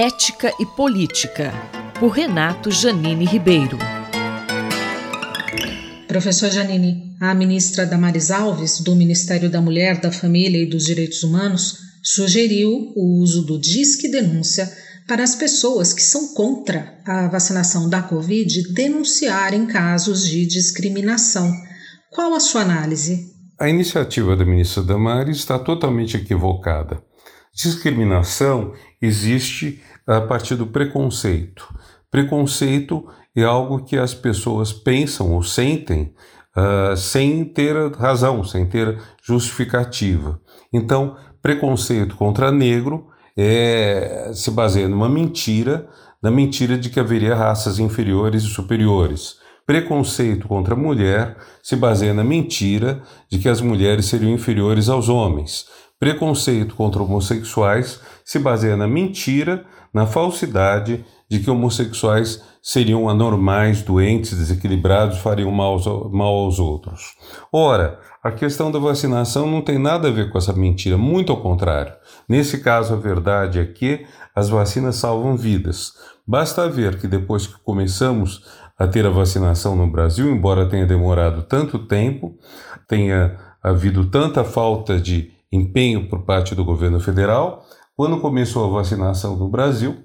Ética e Política, por Renato Janine Ribeiro. Professor Janine, a ministra Damares Alves, do Ministério da Mulher, da Família e dos Direitos Humanos, sugeriu o uso do Disque Denúncia para as pessoas que são contra a vacinação da Covid denunciarem casos de discriminação. Qual a sua análise? A iniciativa da ministra Damares está totalmente equivocada. Discriminação existe a partir do preconceito. Preconceito é algo que as pessoas pensam ou sentem uh, sem ter razão, sem ter justificativa. Então, preconceito contra negro é, se baseia numa mentira, na mentira de que haveria raças inferiores e superiores. Preconceito contra a mulher se baseia na mentira de que as mulheres seriam inferiores aos homens. Preconceito contra homossexuais se baseia na mentira, na falsidade de que homossexuais seriam anormais, doentes, desequilibrados, fariam mal aos, mal aos outros. Ora, a questão da vacinação não tem nada a ver com essa mentira, muito ao contrário. Nesse caso, a verdade é que as vacinas salvam vidas. Basta ver que depois que começamos a ter a vacinação no Brasil, embora tenha demorado tanto tempo, tenha havido tanta falta de empenho por parte do governo federal, quando começou a vacinação no Brasil,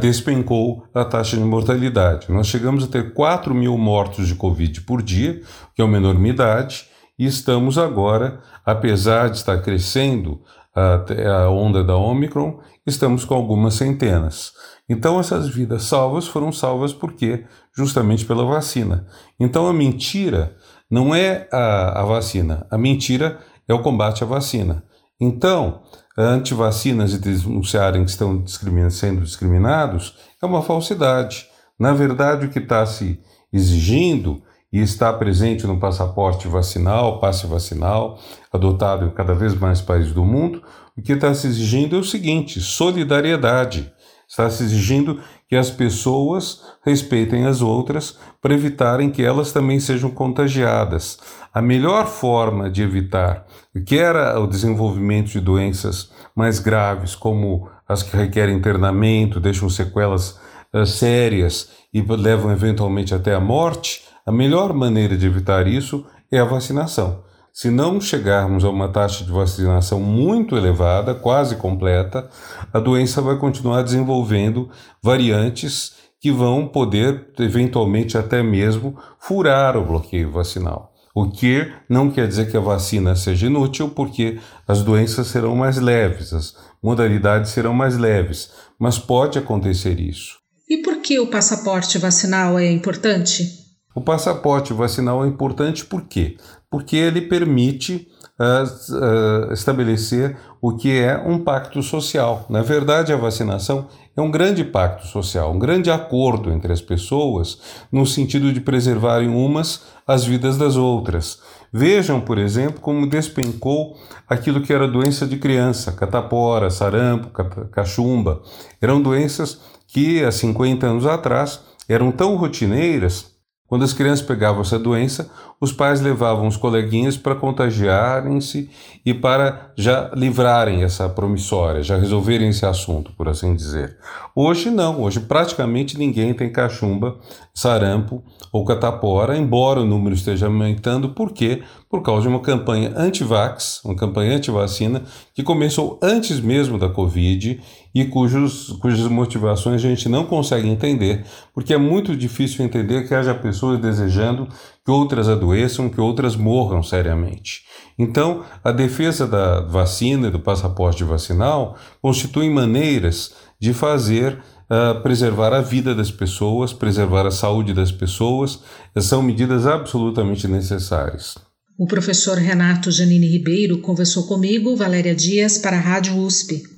despencou a taxa de mortalidade. Nós chegamos a ter 4 mil mortos de Covid por dia, que é uma enormidade, e estamos agora, apesar de estar crescendo a, onda da Omicron, estamos com algumas centenas. Então, essas vidas salvas foram salvas porque justamente pela vacina. Então, a mentira não é a, a vacina, a mentira é o combate à vacina. Então, antivacinas e denunciarem que estão discrimin sendo discriminados é uma falsidade. Na verdade, o que está se exigindo e está presente no passaporte vacinal, passe vacinal, adotado em cada vez mais países do mundo, o que está se exigindo é o seguinte: solidariedade. Está se exigindo que as pessoas respeitem as outras para evitarem que elas também sejam contagiadas. A melhor forma de evitar quer o desenvolvimento de doenças mais graves, como as que requerem internamento, deixam sequelas uh, sérias e levam eventualmente até a morte, a melhor maneira de evitar isso é a vacinação. Se não chegarmos a uma taxa de vacinação muito elevada, quase completa, a doença vai continuar desenvolvendo variantes que vão poder, eventualmente, até mesmo furar o bloqueio vacinal. O que não quer dizer que a vacina seja inútil, porque as doenças serão mais leves, as modalidades serão mais leves, mas pode acontecer isso. E por que o passaporte vacinal é importante? O passaporte vacinal é importante por quê? Porque ele permite uh, uh, estabelecer o que é um pacto social. Na verdade, a vacinação é um grande pacto social, um grande acordo entre as pessoas no sentido de preservarem umas as vidas das outras. Vejam, por exemplo, como despencou aquilo que era doença de criança, catapora, sarampo, cachumba. Eram doenças que há 50 anos atrás eram tão rotineiras quando as crianças pegavam essa doença, os pais levavam os coleguinhas para contagiarem-se e para já livrarem essa promissória, já resolverem esse assunto, por assim dizer. Hoje não, hoje praticamente ninguém tem cachumba, sarampo ou catapora, embora o número esteja aumentando, por quê? Por causa de uma campanha anti-vax, uma campanha anti-vacina, que começou antes mesmo da Covid e cujos, cujas motivações a gente não consegue entender, porque é muito difícil entender que haja pessoas desejando que outras adoeçam, que outras morram seriamente. Então, a defesa da vacina e do passaporte vacinal constitui maneiras de fazer uh, preservar a vida das pessoas, preservar a saúde das pessoas, são medidas absolutamente necessárias. O professor Renato Janine Ribeiro conversou comigo, Valéria Dias, para a Rádio USP.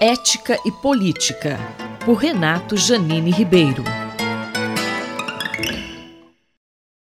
Ética e Política, por Renato Janine Ribeiro.